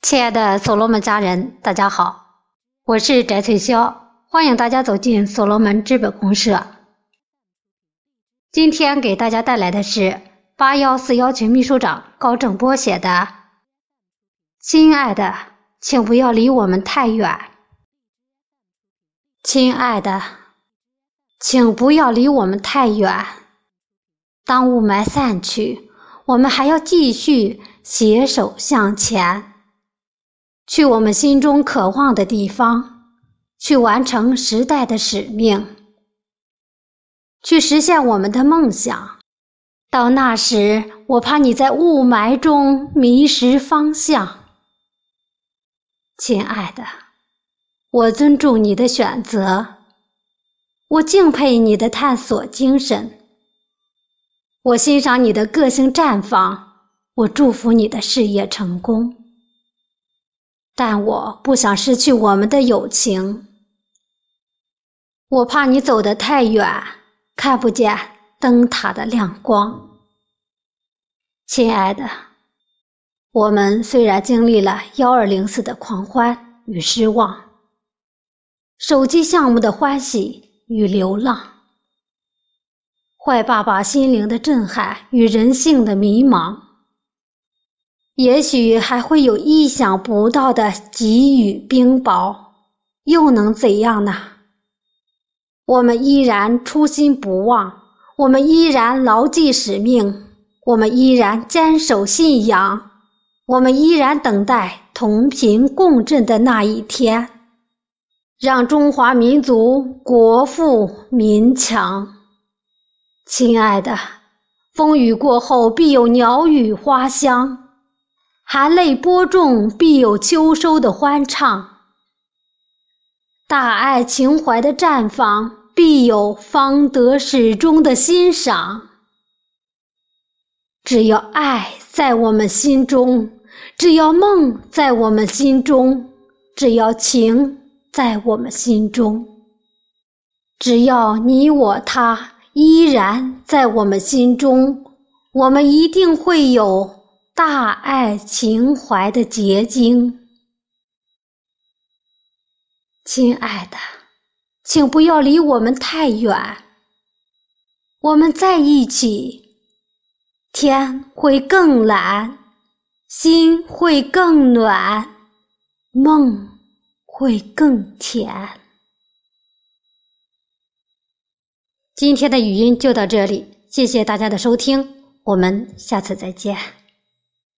亲爱的所罗门家人，大家好，我是翟翠霄，欢迎大家走进所罗门资本公社。今天给大家带来的是八幺四幺群秘书长高正波写的《亲爱的，请不要离我们太远》。亲爱的，请不要离我们太远。当雾霾散去，我们还要继续携手向前。去我们心中渴望的地方，去完成时代的使命，去实现我们的梦想。到那时，我怕你在雾霾中迷失方向。亲爱的，我尊重你的选择，我敬佩你的探索精神，我欣赏你的个性绽放，我祝福你的事业成功。但我不想失去我们的友情，我怕你走得太远，看不见灯塔的亮光。亲爱的，我们虽然经历了幺二零四的狂欢与失望，手机项目的欢喜与流浪，坏爸爸心灵的震撼与人性的迷茫。也许还会有意想不到的急雨冰雹，又能怎样呢？我们依然初心不忘，我们依然牢记使命，我们依然坚守信仰，我们依然等待同频共振的那一天，让中华民族国富民强。亲爱的，风雨过后必有鸟语花香。含泪播种，必有秋收的欢畅；大爱情怀的绽放，必有方得始终的欣赏。只要爱在我们心中，只要梦在我们心中，只要情在我们心中，只要你我他依然在我们心中，我们一定会有。大爱情怀的结晶，亲爱的，请不要离我们太远。我们在一起，天会更蓝，心会更暖，梦会更甜。今天的语音就到这里，谢谢大家的收听，我们下次再见。